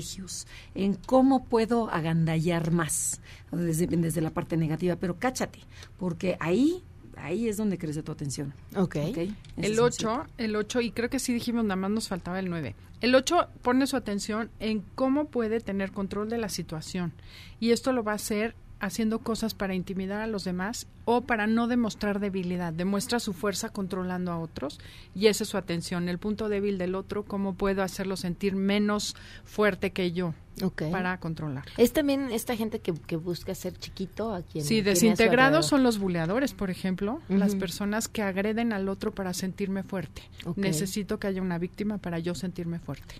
en cómo puedo agandallar más, desde, desde la parte negativa, pero cáchate, porque ahí, ahí es donde crece tu atención. Ok. Ese El es un 8, el 8, y creo que sí dijimos, nada más nos faltaba el 9. El 8 pone su atención en cómo puede tener control de la situación. Y esto lo va a hacer haciendo cosas para intimidar a los demás o para no demostrar debilidad. Demuestra su fuerza controlando a otros y esa es su atención. El punto débil del otro, cómo puedo hacerlo sentir menos fuerte que yo Para controlar. Es también esta gente que, que busca ser chiquito a quien Sí, desintegrados son los buleadores, por ejemplo, las personas que agreden al otro para sentirme fuerte. Necesito que haya una víctima para yo sentirme fuerte.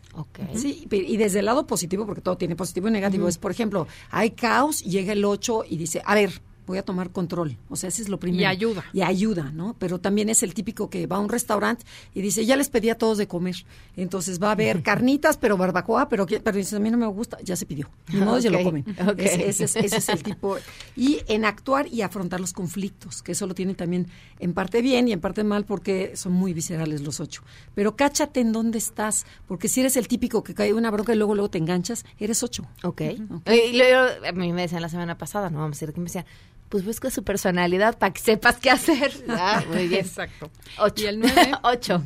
Sí, pe- y desde el lado positivo, porque todo tiene positivo y negativo, es, por ejemplo, hay caos, llega el 8 y dice, a ver, voy a tomar control. O sea, ese es lo primero. Y ayuda. Y ayuda, ¿no? Pero también es el típico que va a un restaurante y dice, ya les pedí a todos de comer. Entonces va a haber carnitas, pero barbacoa, pero, pero dice, a mí no me gusta, ya se pidió. Ni modo, ya lo comen. Ese, ese es, ese es el tipo. Y en actuar y afrontar los conflictos, que eso lo tienen también en parte bien y en parte mal porque son muy viscerales los ocho. Pero cáchate en dónde estás, porque si eres el típico que cae una bronca y luego luego te enganchas, eres ocho. Ok. Eh, Y a mí me decían la semana pasada, no vamos a decir que me decían, pues busca su personalidad para que sepas qué hacer. Ah, muy bien. Exacto. Ocho. Y el 9. Ocho.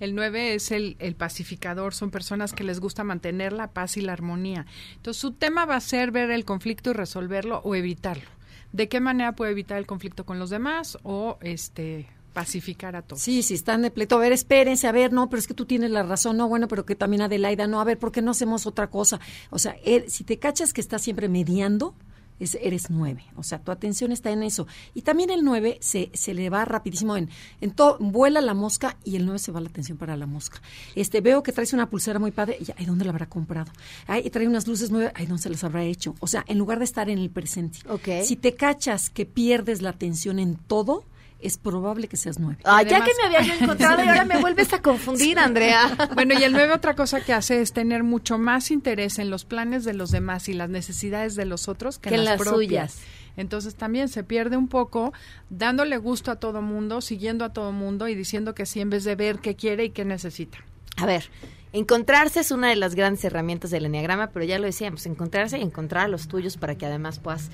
El 9 es el, el pacificador, son personas que les gusta mantener la paz y la armonía. Entonces, su tema va a ser ver el conflicto y resolverlo o evitarlo. ¿De qué manera puede evitar el conflicto con los demás o este pacificar a todos? Sí, sí, están de pleito. A ver, espérense, a ver, no, pero es que tú tienes la razón, no, bueno, pero que también Adelaida, no, a ver, ¿por qué no hacemos otra cosa? O sea, él- si te cachas que estás siempre mediando, Es, eres nueve, o sea, tu atención está en eso. Y también el nueve se, se le va rapidísimo en, en todo, vuela la mosca y el nueve se va la atención para la mosca. Este, veo que traes una pulsera muy padre, y, ay, ¿dónde la habrá comprado? Ay, trae unas luces nueve, ay, ¿dónde se las habrá hecho? O sea, en lugar de estar en el presente. Si te cachas que pierdes la atención en todo, es probable que seas nueve. Ah, ya que me habías encontrado y ahora me vuelves a confundir, Andrea. Bueno, y el nueve otra cosa que hace es tener mucho más interés en los planes de los demás y las necesidades de los otros que, Que en en las, las propias. suyas. Entonces también se pierde un poco dándole gusto a todo mundo, siguiendo a todo mundo y diciendo que sí en vez de ver qué quiere y qué necesita. A ver, encontrarse es una de las grandes herramientas del enneagrama, pero ya lo decíamos, encontrarse y encontrar a los tuyos para que además puedas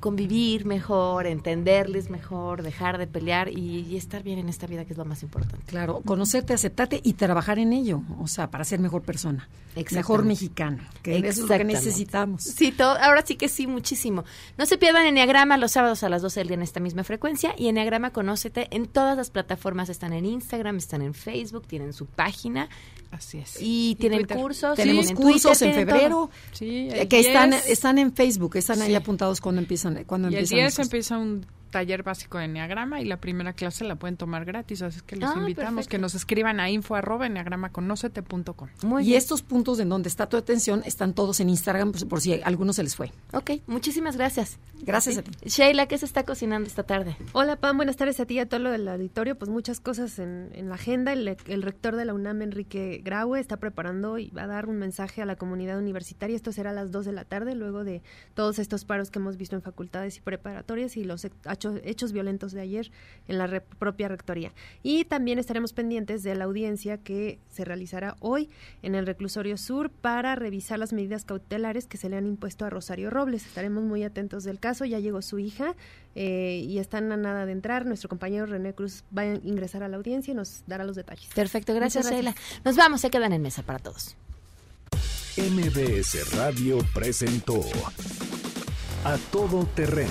convivir mejor, entenderles mejor, dejar de pelear y, y estar bien en esta vida, que es lo más importante. Claro, conocerte, aceptarte y trabajar en ello, o sea, para ser mejor persona, mejor mexicano, que eso es lo que necesitamos. Sí, todo, ahora sí que sí, muchísimo. No se pierdan Enneagrama los sábados a las 12 del día en esta misma frecuencia y Enneagrama Conócete en todas las plataformas. Están en Instagram, están en Facebook, tienen su página. Así es. Y, tienen Twitter. cursos. Tenemos tienen cursos Twitter, en febrero. Sí, eh, el que están 10. están en Facebook, están ahí apuntados cuando empiezan cuando Y el empiezan 10 las cosas. empieza un taller básico de Enneagrama y la primera clase la pueden tomar gratis, así que los Ah, invitamos perfecto. que nos escriban a info arroba enneagramaconocete.com. y estos puntos en donde está tu atención están todos en Instagram pues, por si a algunos se les fue. Ok, muchísimas gracias. Gracias a ti. Sheila, ¿qué se está cocinando esta tarde? Hola Pam, buenas tardes a ti y a todo lo del auditorio. Pues muchas cosas en, en la agenda. El, el rector de la UNAM, Enrique Graue, está preparando y va a dar un mensaje a la comunidad universitaria. Esto será a las 2 de la tarde, luego de todos estos paros que hemos visto en facultades y preparatorias y los hecho- hechos violentos de ayer en la re- propia rectoría. Y también estaremos pendientes de la audiencia que se realizará hoy en el reclusorio sur para revisar las medidas cautelares que se le han impuesto a Rosario Robles. Estaremos muy atentos del caso. Ya llegó su hija eh, y están a nada de entrar. Nuestro compañero René Cruz va a ingresar a la audiencia y nos dará los detalles. Perfecto, gracias, Sheila. Nos vamos, se quedan en mesa para todos. MBS Radio presentó A Todo Terreno